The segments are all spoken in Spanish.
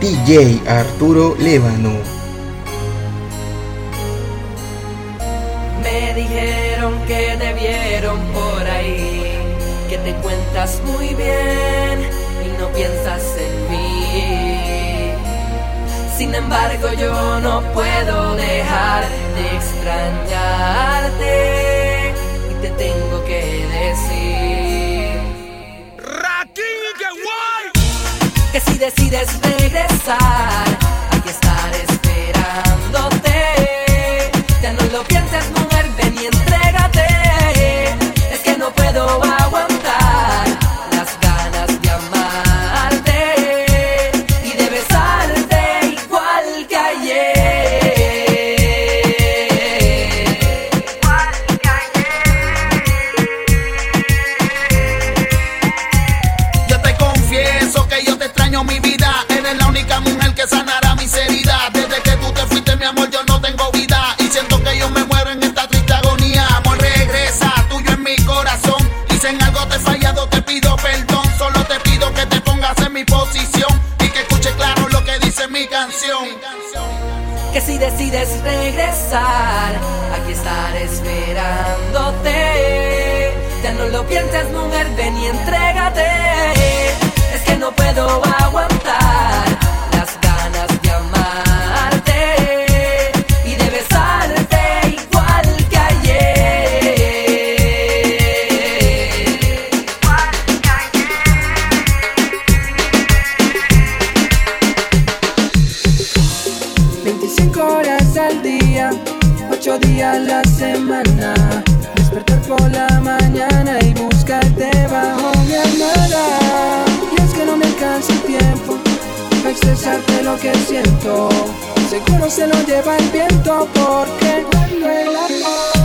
DJ Arturo Lévano. Me dijeron que te vieron por ahí, que te cuentas muy bien y no piensas en mí. Sin embargo, yo no puedo dejar de extrañarte y te tengo que decir. decides regresar, hay que estar esperándote. Ya no lo pienses, mujer, ven y entrégate. Es que no puedo aguantar. decides regresar, aquí estaré esperándote. Ya no lo pienses, mujer, que siento, seguro se lo lleva el viento porque vuelve el amor.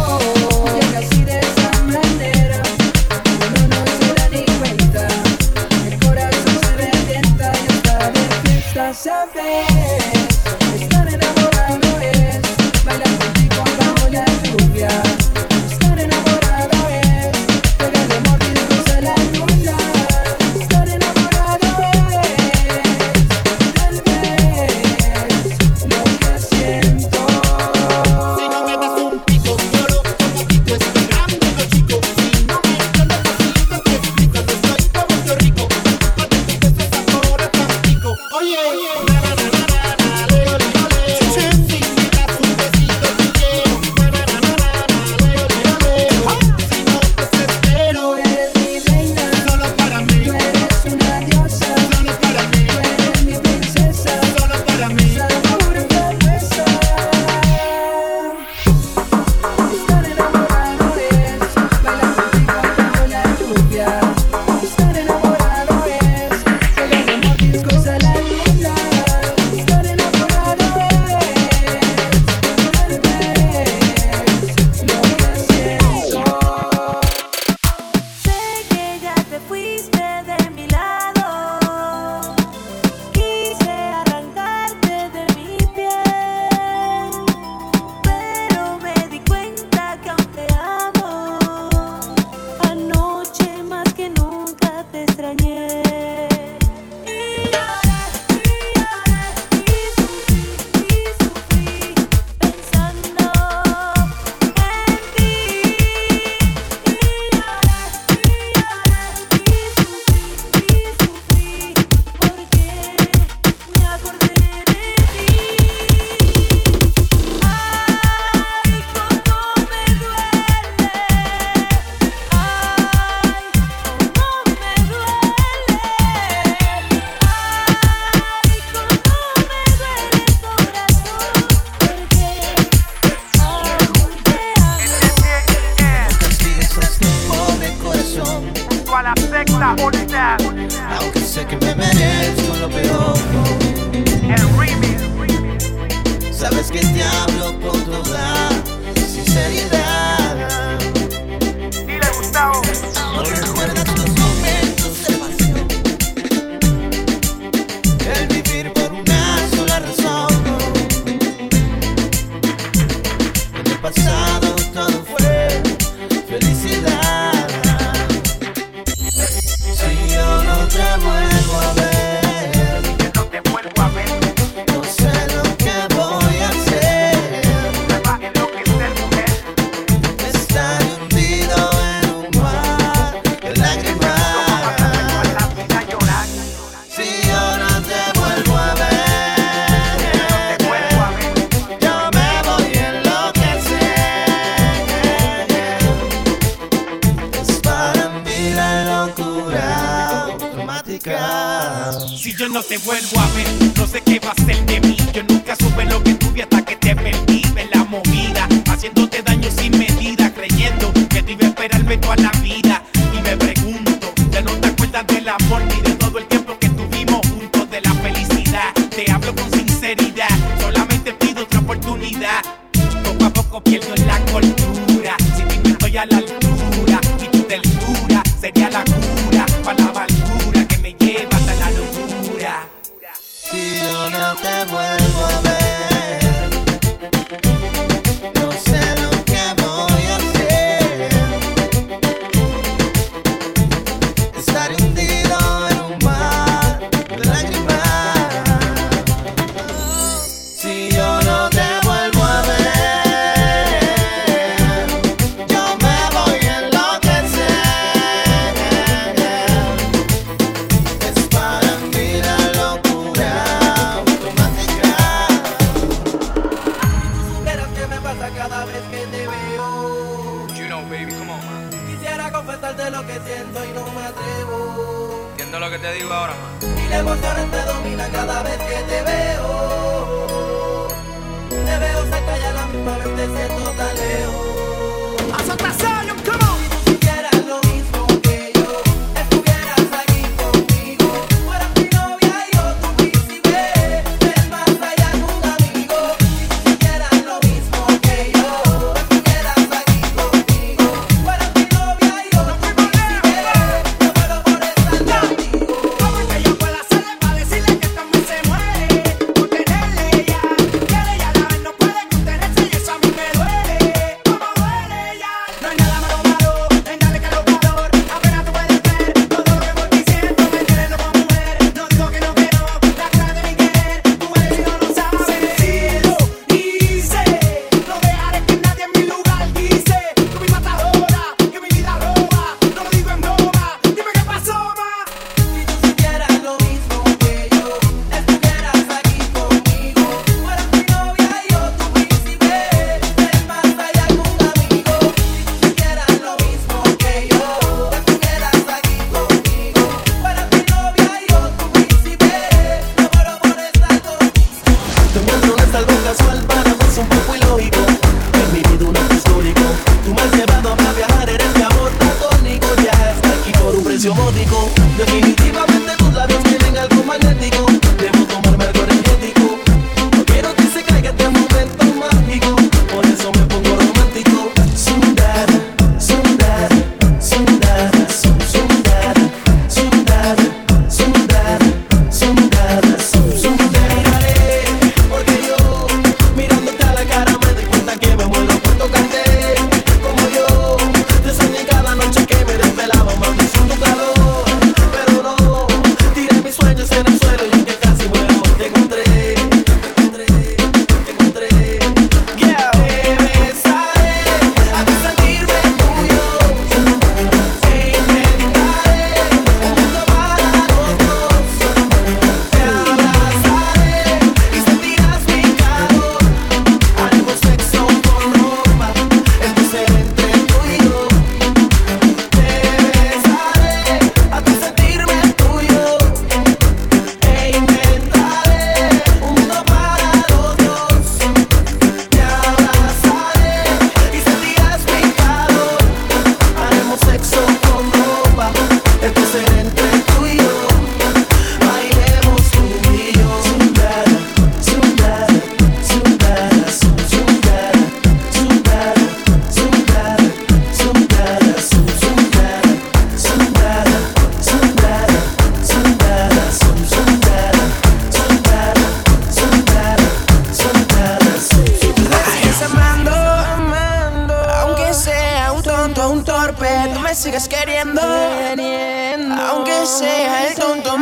otra.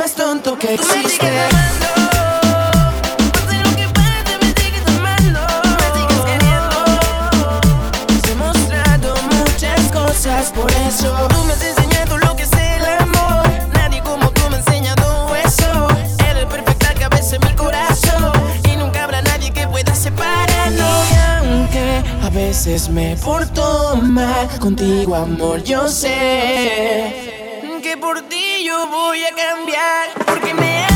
más tonto que existe. por eso. Tú me has enseñado lo que es el amor. Nadie como tú me ha enseñado eso. Eres perfecta cabeza en mi corazón. Y nunca habrá nadie que pueda separarnos. Y aunque a veces me porto mal, contigo amor yo sé yo voy a cambiar porque me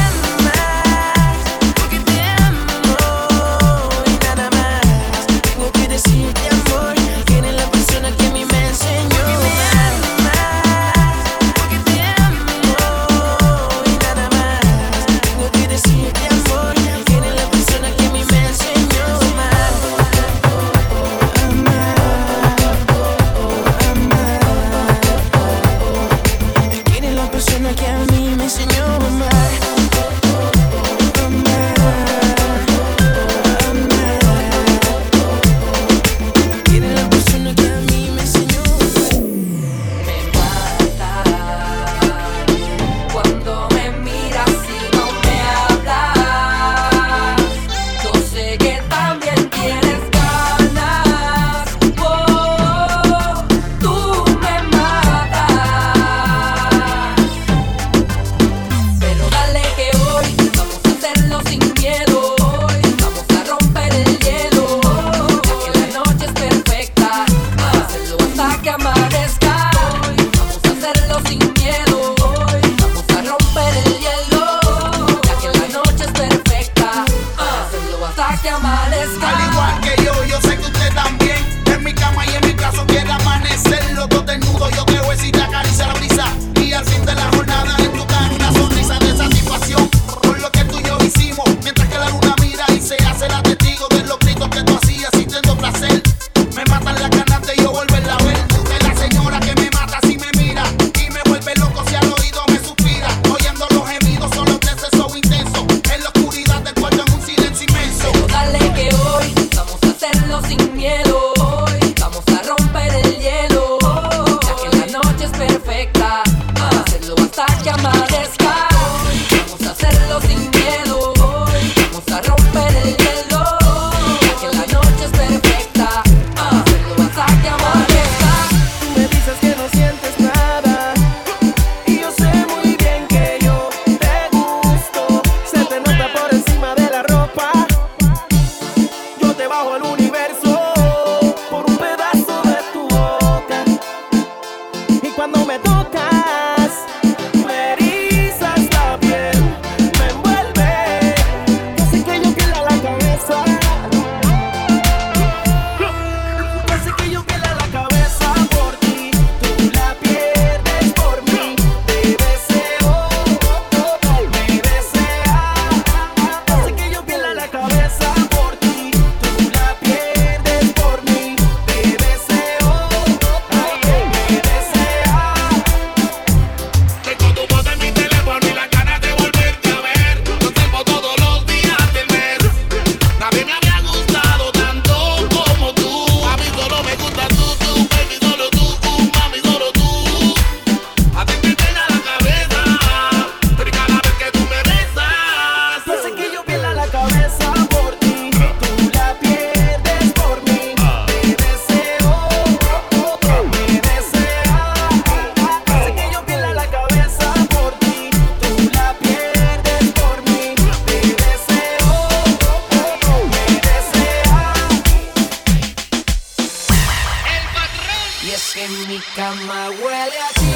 Got my a.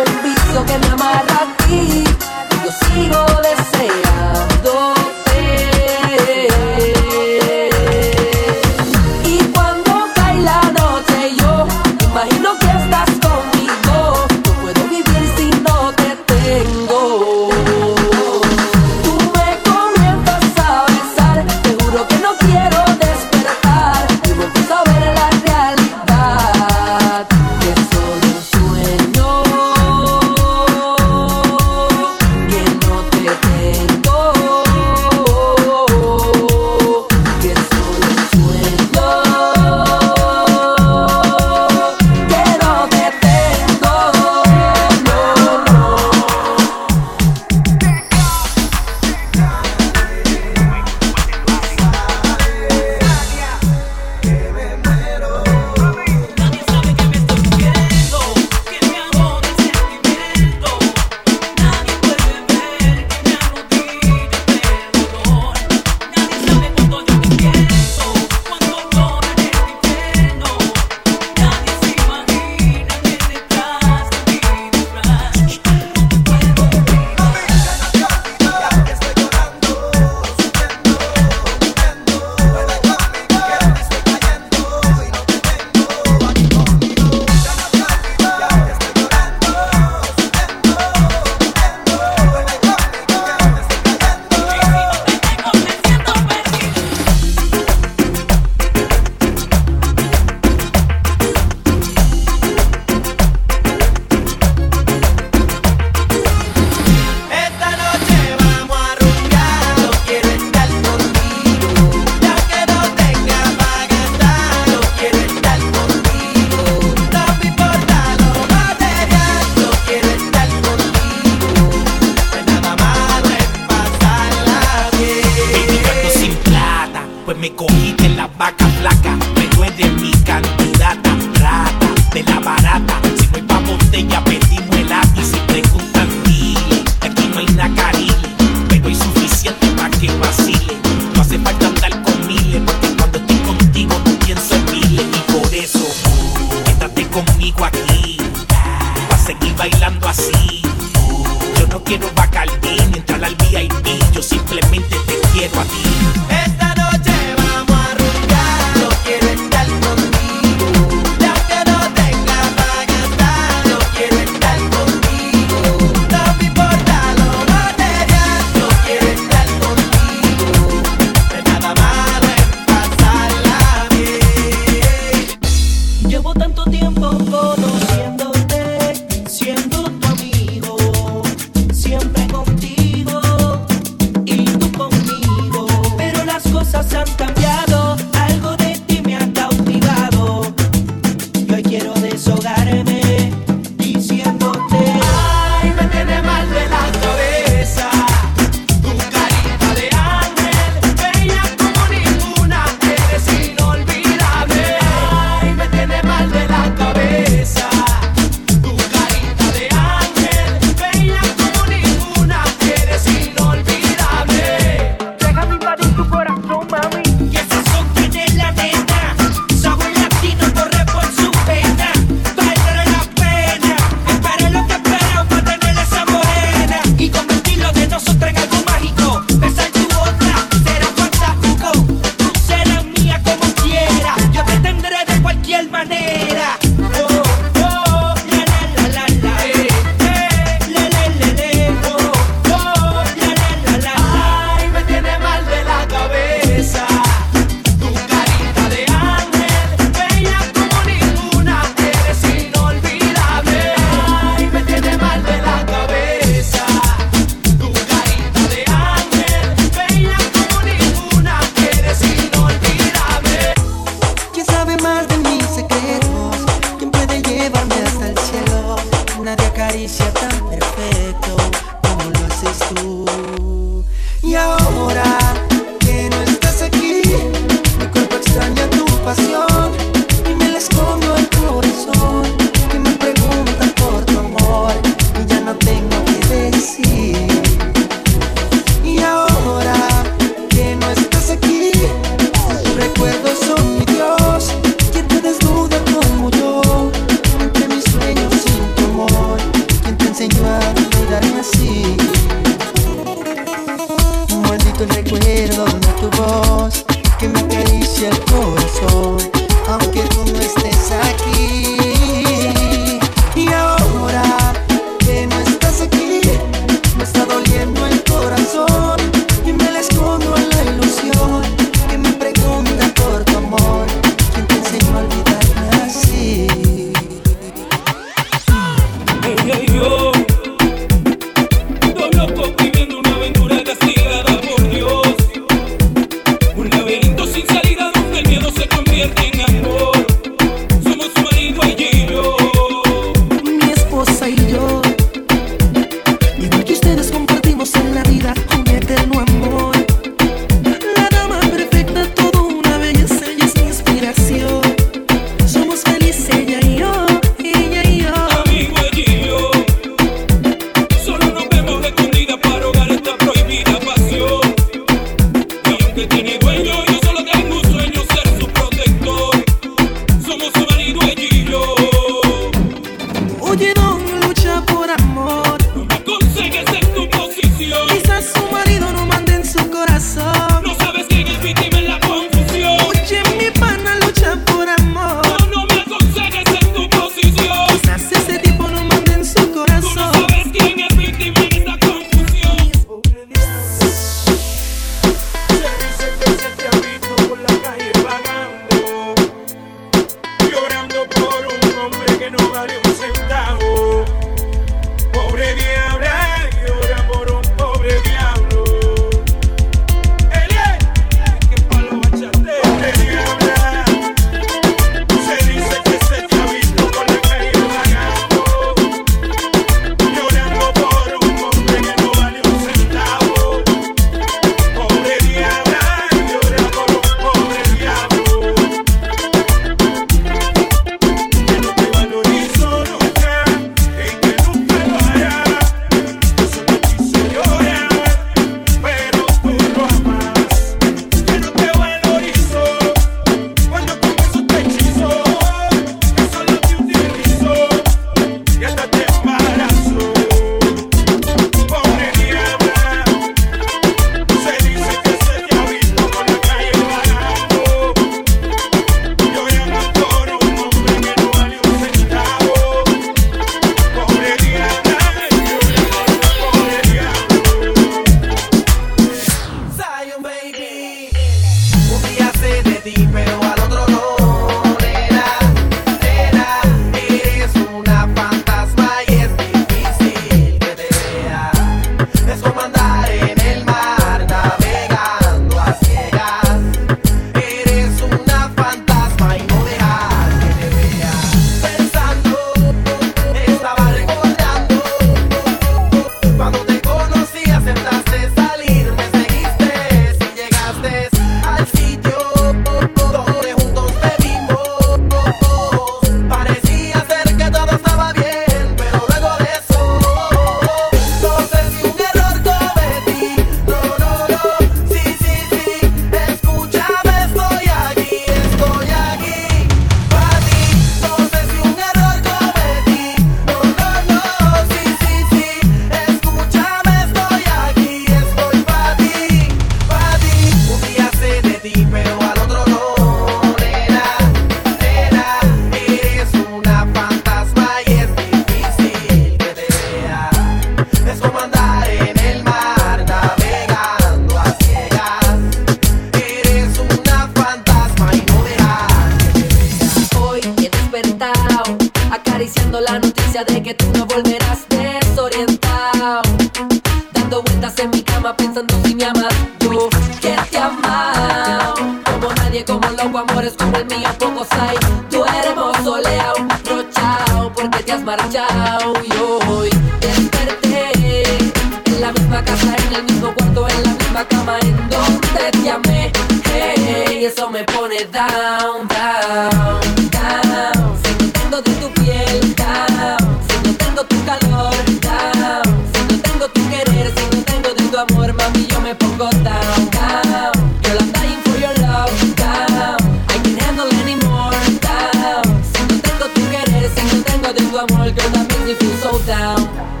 you, I'm girl? that makes me feel so down.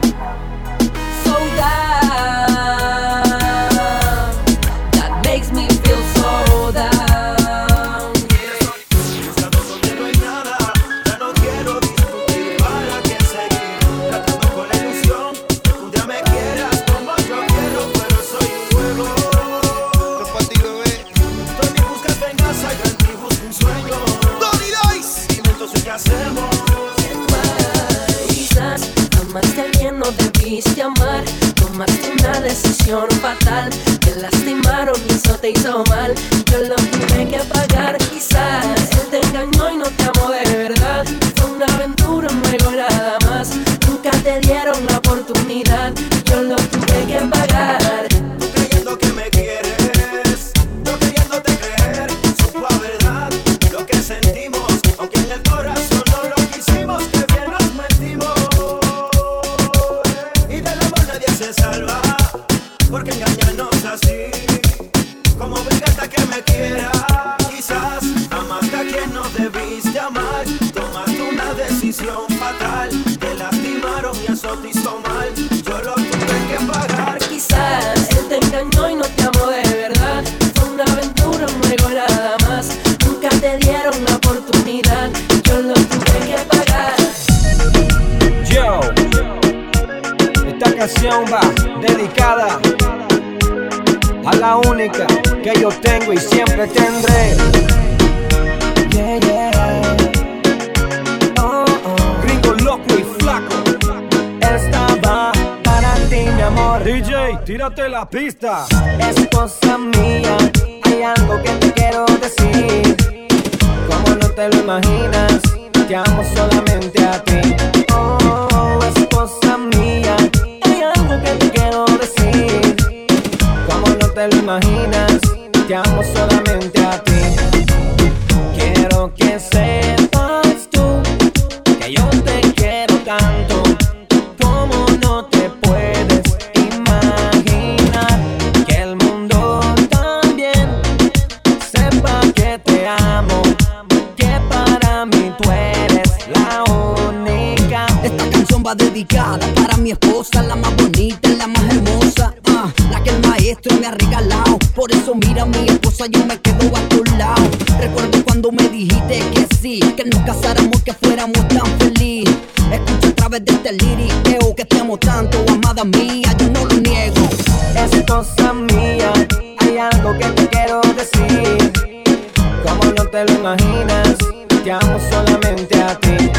la pista. Es cosa mía, hay algo que te quiero decir. Como no te lo imaginas, te amo solamente a ti. Oh, oh es cosa mía, hay algo que te quiero decir. Como no te lo imaginas, te amo solamente a ti. Quiero que seas. para mi esposa, la más bonita, la más hermosa, ah, la que el maestro me ha regalado. Por eso mira mi esposa, yo me quedo a tu lado. Recuerdo cuando me dijiste que sí, que nos casáramos, que fuéramos tan feliz. Escucha a través de este liriqueo que te amo tanto, amada mía, yo no lo niego. Es cosa mía, hay algo que te quiero decir. Como no te lo imaginas, te amo solamente a ti.